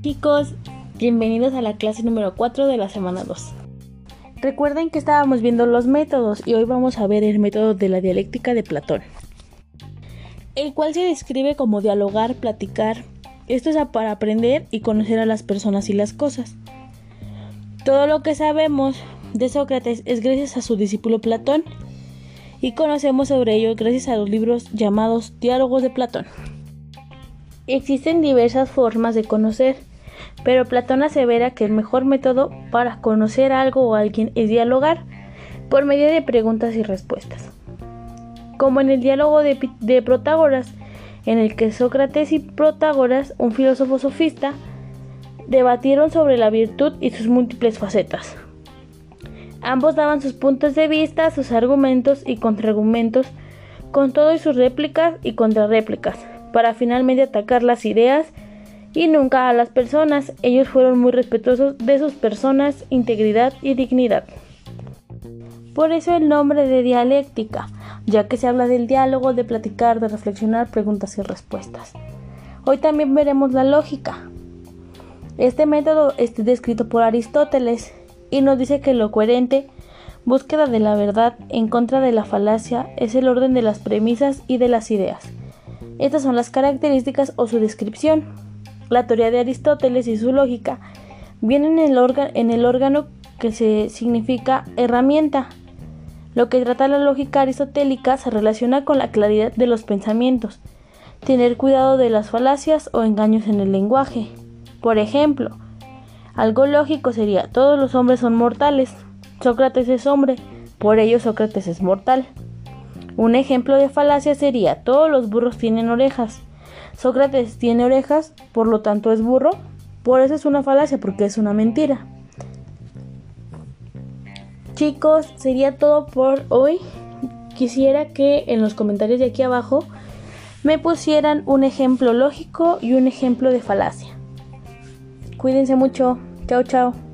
Chicos, bienvenidos a la clase número 4 de la semana 2. Recuerden que estábamos viendo los métodos y hoy vamos a ver el método de la dialéctica de Platón, el cual se describe como dialogar, platicar. Esto es para aprender y conocer a las personas y las cosas. Todo lo que sabemos de Sócrates es gracias a su discípulo Platón y conocemos sobre ello gracias a los libros llamados Diálogos de Platón. Existen diversas formas de conocer, pero Platón asevera que el mejor método para conocer algo o alguien es dialogar por medio de preguntas y respuestas. Como en el diálogo de, Protágoras, en el que Sócrates y Protágoras, un filósofo sofista, debatieron sobre la virtud y sus múltiples facetas. Ambos daban sus puntos de vista, sus argumentos y contraargumentos, con todo y sus réplicas y contrarréplicas, para finalmente atacar las ideas y nunca a las personas. Ellos fueron muy respetuosos de sus personas, integridad y dignidad. Por eso el nombre de dialéctica, ya que se habla del diálogo, de platicar, de reflexionar, preguntas y respuestas. Hoy también veremos la lógica. Este método está descrito por Aristóteles y nos dice que lo coherente, búsqueda de la verdad en contra de la falacia, es el orden de las premisas y de las ideas. Estas son las características o su descripción. La teoría de Aristóteles y su lógica vienen en el, en el órgano que se significa herramienta. Lo que trata la lógica aristotélica se relaciona con la claridad de los pensamientos, tener cuidado de las falacias o engaños en el lenguaje. Por ejemplo, algo lógico sería, todos los hombres son mortales. Sócrates es hombre, por ello Sócrates es mortal. Un ejemplo de falacia sería, todos los burros tienen orejas. Sócrates tiene orejas, por lo tanto es burro. Por eso es una falacia, porque es una mentira. Chicos, sería todo por hoy. Quisiera que en los comentarios de aquí abajo me pusieran un ejemplo lógico y un ejemplo de falacia. Cuídense mucho. Chao, chao.